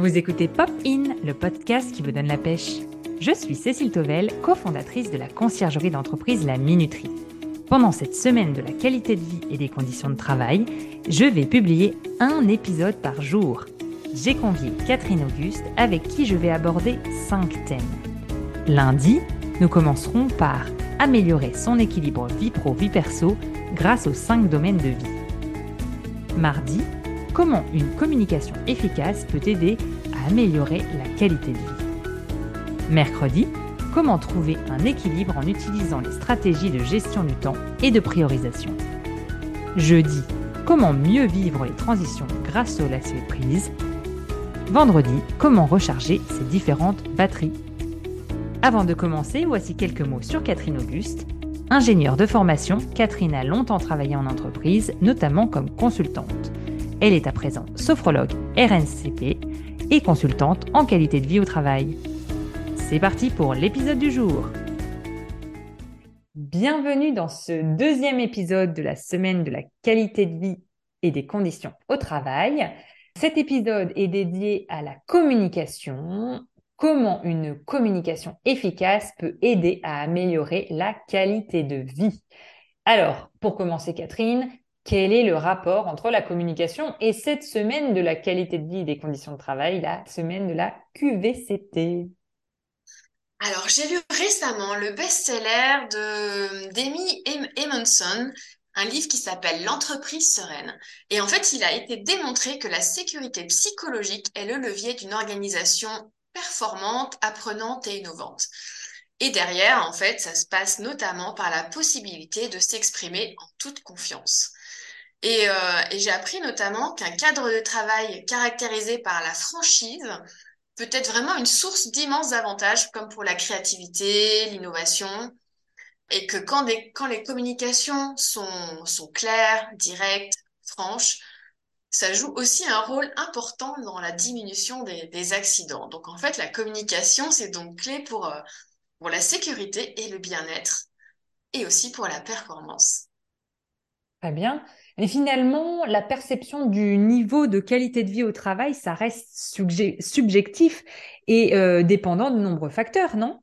Vous écoutez Pop In, le podcast qui vous donne la pêche. Je suis Cécile Tovel, cofondatrice de la conciergerie d'entreprise La Minuterie. Pendant cette semaine de la qualité de vie et des conditions de travail, je vais publier un épisode par jour. J'ai convié Catherine Auguste avec qui je vais aborder cinq thèmes. Lundi, nous commencerons par améliorer son équilibre vie pro-vie perso grâce aux cinq domaines de vie. Mardi, comment une communication efficace peut aider à améliorer la qualité de vie. Mercredi, comment trouver un équilibre en utilisant les stratégies de gestion du temps et de priorisation. Jeudi, comment mieux vivre les transitions grâce au lâcher prise. Vendredi, comment recharger ses différentes batteries. Avant de commencer, voici quelques mots sur Catherine Auguste. Ingénieure de formation, Catherine a longtemps travaillé en entreprise, notamment comme consultante. Elle est à présent sophrologue RNCP et consultante en qualité de vie au travail. C'est parti pour l'épisode du jour. Bienvenue dans ce deuxième épisode de la semaine de la qualité de vie et des conditions au travail. Cet épisode est dédié à la communication, comment une communication efficace peut aider à améliorer la qualité de vie. Alors, pour commencer, Catherine, quel est le rapport entre la communication et cette semaine de la qualité de vie et des conditions de travail, la semaine de la QVCT alors, j'ai lu récemment le best-seller de d'Amy Emonson, un livre qui s'appelle L'entreprise sereine. Et en fait, il a été démontré que la sécurité psychologique est le levier d'une organisation performante, apprenante et innovante. Et derrière, en fait, ça se passe notamment par la possibilité de s'exprimer en toute confiance. Et, euh, et j'ai appris notamment qu'un cadre de travail caractérisé par la franchise peut être vraiment une source d'immenses avantages, comme pour la créativité, l'innovation, et que quand, les communications sont, claires, directes, franches, ça joue aussi un rôle important dans la diminution des, accidents. Donc en fait, la communication, c'est donc clé euh, pour la sécurité et le bien-être, et aussi pour la performance. Très bien. Mais finalement, la perception du niveau de qualité de vie au travail, ça reste subjectif et euh, dépendant de nombreux facteurs, non?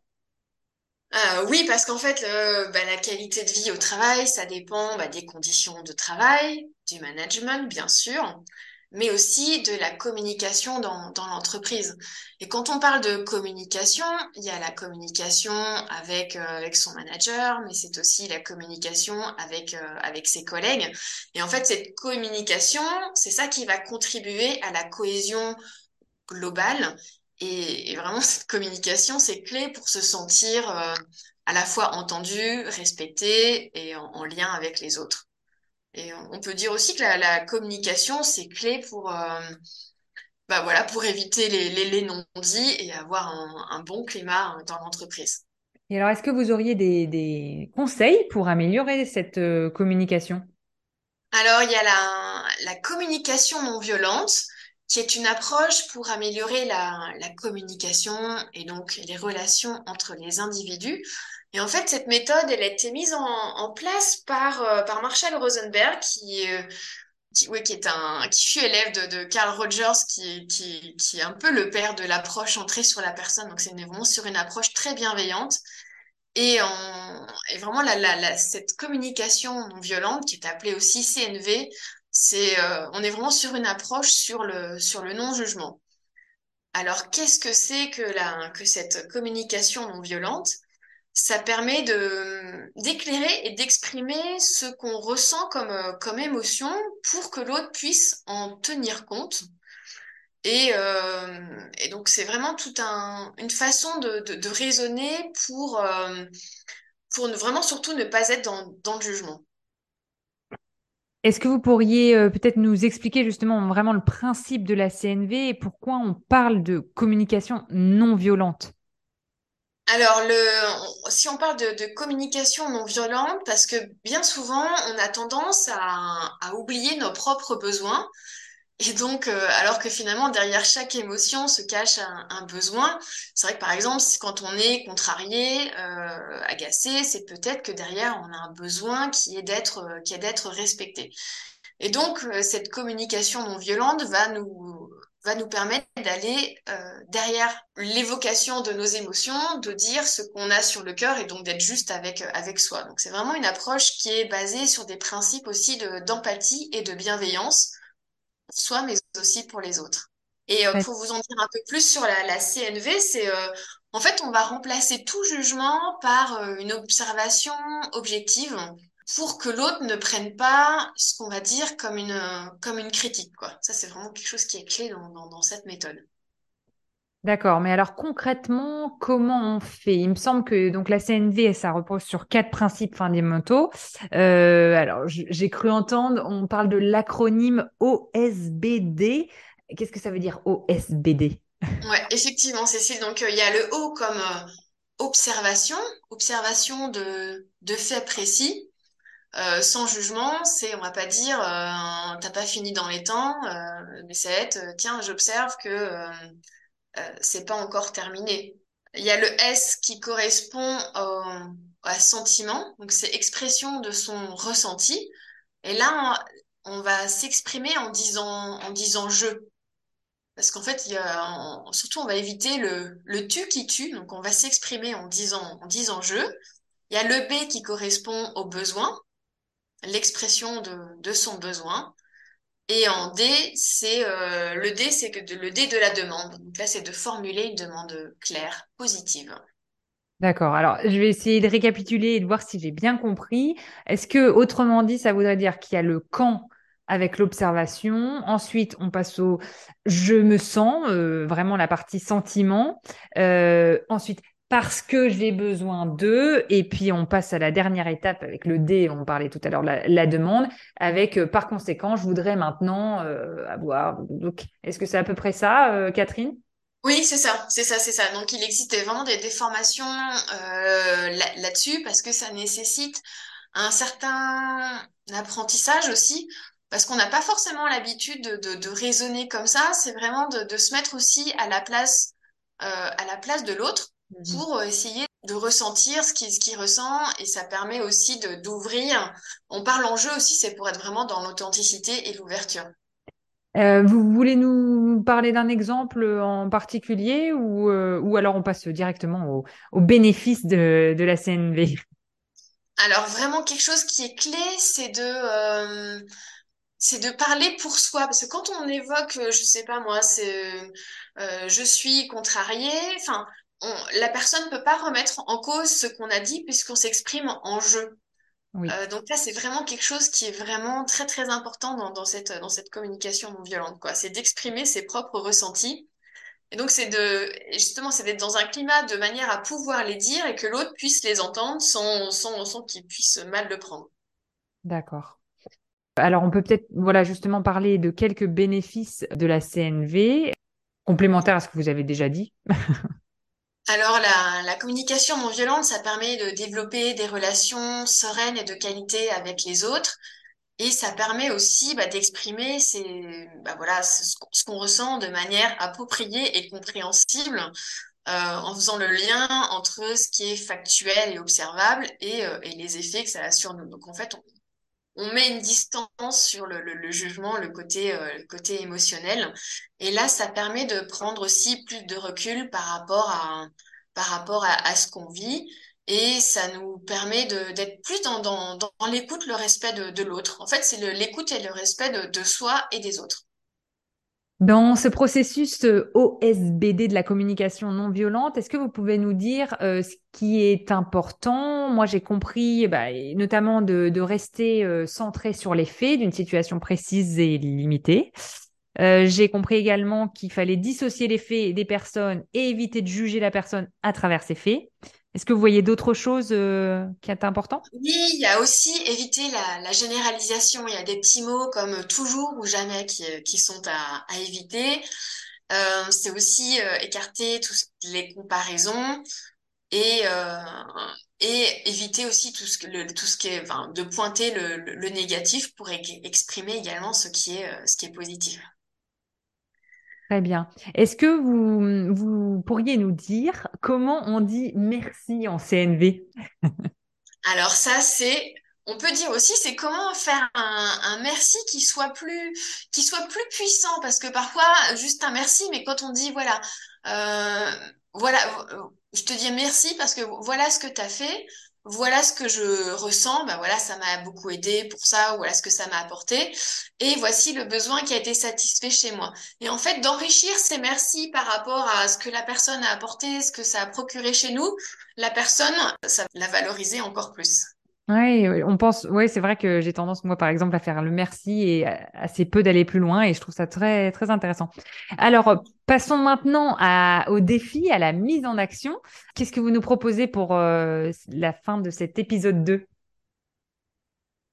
Euh, oui, parce qu'en fait, bah, la qualité de vie au travail, ça dépend bah, des conditions de travail, du management, bien sûr, mais aussi de la communication dans, dans l'entreprise. Et quand on parle de communication, il y a la communication avec, euh, avec son manager, mais c'est aussi la communication avec, euh, avec ses collègues. Et en fait, cette communication, c'est ça qui va contribuer à la cohésion globale. Et, vraiment, cette communication, c'est clé pour se sentir euh, à la fois entendu, respecté et en lien avec les autres. Et on peut dire aussi que la, communication, c'est clé pour, euh, bah voilà, pour éviter les, les, non-dits et avoir un, bon climat euh, dans l'entreprise. Et alors, est-ce que vous auriez des, conseils pour améliorer cette euh, communication? Alors, il y a la, la communication non violente qui est une approche pour améliorer la, communication et donc les relations entre les individus et en fait, cette méthode, elle a été mise en, place par, euh, par Marshall Rosenberg, qui, euh, qui, est un, qui fut élève de, Carl Rogers, qui, qui, qui est un peu le père de l'approche centrée sur la personne. Donc, c'est vraiment sur une approche très bienveillante. Et, en, et vraiment, la, cette communication non violente, qui est appelée aussi CNV, euh, on est vraiment sur une approche sur le, sur le non-jugement. Alors, qu'est-ce que c'est que, la, que cette communication non violente? Ça permet de d'éclairer et d'exprimer ce qu'on ressent comme, euh, comme émotion pour que l'autre puisse en tenir compte. Et, euh, donc, c'est vraiment toute un, une façon de, de, raisonner pour, pour vraiment surtout ne pas être dans, dans le jugement. Est-ce que vous pourriez peut-être nous expliquer justement vraiment le principe de la CNV et pourquoi on parle de communication non violente? Alors, si on parle de, communication non violente, parce que bien souvent, on a tendance à oublier nos propres besoins. Et donc, euh, alors que finalement, derrière chaque émotion se cache un, un besoin. C'est vrai que par exemple, quand on est contrarié, euh, agacé, c'est peut-être que derrière, on a un besoin qui est d'être, euh, qui est d'être respecté. Et donc, euh, cette communication non violente va nous, va nous permettre d'aller euh, derrière l'évocation de nos émotions, de dire ce qu'on a sur le cœur et donc d'être juste avec, avec soi. Donc c'est vraiment une approche qui est basée sur des principes aussi d'empathie et de bienveillance soi, mais aussi pour les autres. Et euh, pour vous en dire un peu plus sur la, la CNV, c'est en fait on va remplacer tout jugement par une observation objective pour que l'autre ne prenne pas ce qu'on va dire comme une, comme une critique. Quoi. Ça, c'est vraiment quelque chose qui est clé dans, dans, cette méthode. D'accord, mais alors concrètement, comment on fait? Il me semble que donc la CNV, ça repose sur quatre principes fondamentaux. Euh, alors, j'ai cru entendre, on parle de l'acronyme OSBD. Qu'est-ce que ça veut dire OSBD Ouais, effectivement, Cécile. Donc, euh, il y a le O comme euh, observation, observation de, de faits précis. Sans jugement, c'est, on va pas dire, euh, t'as pas fini dans les temps, mais c'est être, tiens, j'observe que c'est pas encore terminé. Il y a le S qui correspond au, à sentiment, donc c'est expression de son ressenti. Et là, on, va s'exprimer en disant, en disant je. Parce qu'en fait, surtout, on va éviter le, le tu qui tue, donc on va s'exprimer en disant, en disant je. Il y a le B qui correspond au besoin, l'expression de, de, son besoin. Et en D, c'est euh, le D, c'est que le D de la demande. Donc là, c'est de formuler une demande claire, positive. D'accord. Alors, je vais essayer de récapituler et de voir si j'ai bien compris. Est-ce que, autrement dit, ça voudrait dire qu'il y a le quand avec l'observation. Ensuite, on passe au je me sens, euh, vraiment la partie sentiment. Euh, ensuite, parce que j'ai besoin d'eux. Et puis, on passe à la dernière étape avec le D, on parlait tout à l'heure, la, la, demande, avec, euh, par conséquent, je voudrais maintenant euh, avoir. Donc, est-ce que c'est à peu près ça, euh, Catherine? Oui, c'est ça, c'est ça, c'est ça. Donc, il existe vraiment des déformations euh, là-dessus parce que ça nécessite un certain apprentissage aussi, parce qu'on n'a pas forcément l'habitude de, raisonner comme ça. C'est vraiment de, de, se mettre aussi à la place, à la place de l'autre Mhm. pour essayer de ressentir ce qu'il ce qui ressent et ça permet aussi de d'ouvrir. On parle en jeu aussi, c'est pour être vraiment dans l'authenticité et l'ouverture. Euh, vous voulez nous parler d'un exemple en particulier ou, euh, ou alors on passe directement au, au bénéfice de, de la CNV Alors vraiment quelque chose qui est clé, c'est de euh, c'est de parler pour soi parce que quand on évoque, je sais pas moi, c'est euh, je suis contrariée, enfin la personne ne peut pas remettre en cause ce qu'on a dit puisqu'on s'exprime en jeu. Euh, donc là, c'est vraiment quelque chose qui est vraiment très très important dans, dans cette, dans cette communication non violente. Quoi. C'est d'exprimer ses propres ressentis. Et donc c'est de justement c'est d'être dans un climat de manière à pouvoir les dire et que l'autre puisse les entendre sans, sans, sans qu'il puisse mal le prendre. D'accord. Alors on peut peut-être voilà justement parler de quelques bénéfices de la CNV complémentaires à ce que vous avez déjà dit. Alors, la, la, communication non violente, ça permet de développer des relations sereines et de qualité avec les autres. Et ça permet aussi bah, d'exprimer bah, voilà, ce, qu'on ressent de manière appropriée et compréhensible euh, en faisant le lien entre ce qui est factuel et observable et, euh, et les effets que ça a sur nous. Donc, en fait, on met une distance sur le, jugement, le côté, euh, le côté émotionnel. Et là, ça permet de prendre aussi plus de recul par rapport à, ce qu'on vit. Et ça nous permet d'être plus dans, l'écoute, le respect de, l'autre. En fait, c'est l'écoute et le respect de soi et des autres. Dans ce processus euh, OSBD de la communication non violente, est-ce que vous pouvez nous dire euh, ce qui est important? Moi, j'ai compris, bah, notamment de, rester euh, centré sur les faits d'une situation précise et limitée. J'ai compris également qu'il fallait dissocier les faits des personnes et éviter de juger la personne à travers ces faits. Est-ce que vous voyez d'autres choses euh, qui sont importantes? Oui, il y a aussi éviter la, généralisation. Il y a des petits mots comme toujours ou jamais qui, qui sont à, à éviter. Euh, c'est aussi euh, écarter toutes les comparaisons et, euh, et éviter aussi tout ce, le, tout ce qui est, de pointer le, le, le négatif pour exprimer également ce qui est, ce qui est positif. Très bien. Est-ce que vous, pourriez nous dire comment on dit merci en CNV Alors ça, c'est on peut dire aussi, c'est comment faire un, merci qui soit plus, qui soit plus puissant, parce que parfois, juste un merci, mais quand on dit, voilà, euh, voilà, je te dis merci parce que voilà ce que tu as fait, voilà ce que je ressens, ben voilà, ça m'a beaucoup aidé pour ça, voilà ce que ça m'a apporté, et voici le besoin qui a été satisfait chez moi. Et en fait, d'enrichir ces merci par rapport à ce que la personne a apporté, ce que ça a procuré chez nous, la personne, ça l'a valoriser encore plus. Oui, on pense, ouais, c'est vrai que j'ai tendance, moi, par exemple, à faire le merci et assez peu d'aller plus loin et je trouve ça très, très intéressant. Alors, passons maintenant au défi, à la mise en action. Qu'est-ce que vous nous proposez pour euh, la fin de cet épisode 2?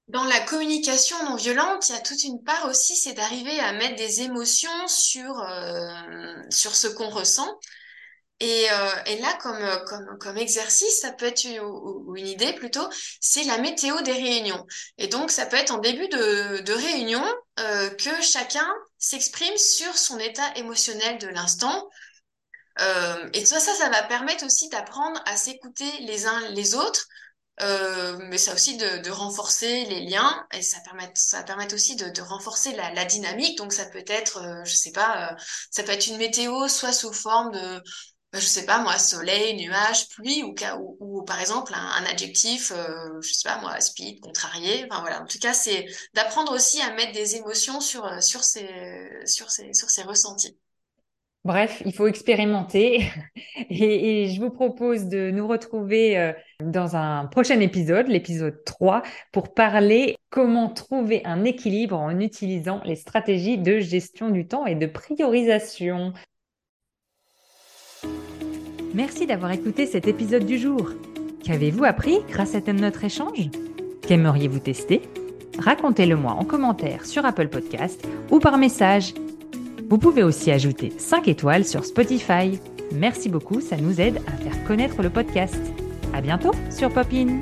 Dans la communication non violente, il y a toute une part aussi, c'est d'arriver à mettre des émotions sur, euh, sur ce qu'on ressent. Et, euh, et, là, comme, comme, comme exercice, ça peut être une, idée plutôt, c'est la météo des réunions. Et donc, ça peut être en début de, de réunion euh, que chacun s'exprime sur son état émotionnel de l'instant. Euh, et ça, ça, ça va permettre aussi d'apprendre à s'écouter les uns les autres, euh, mais ça aussi de, renforcer les liens et ça permet ça permet aussi de, renforcer la, la, dynamique donc ça peut être euh, je sais pas euh, ça peut être une météo soit sous forme de bah, je sais pas moi, soleil, nuage, pluie, ou, ou, ou par exemple un, adjectif, euh, je sais pas moi, speed, contrarié. Enfin voilà, en tout cas, c'est d'apprendre aussi à mettre des émotions sur, euh, sur, ces, sur, ces, sur ces ressentis. Bref, il faut expérimenter et, et, je vous propose de nous retrouver euh, dans un prochain épisode, l'épisode 3, pour parler comment trouver un équilibre en utilisant les stratégies de gestion du temps et de priorisation. Merci d'avoir écouté cet épisode du jour. Qu'avez-vous appris grâce à notre échange? Qu'aimeriez-vous tester? Racontez-le moi en commentaire sur Apple Podcast ou par message. Vous pouvez aussi ajouter 5 étoiles sur Spotify. Merci beaucoup, ça nous aide à faire connaître le podcast. À bientôt sur Popin.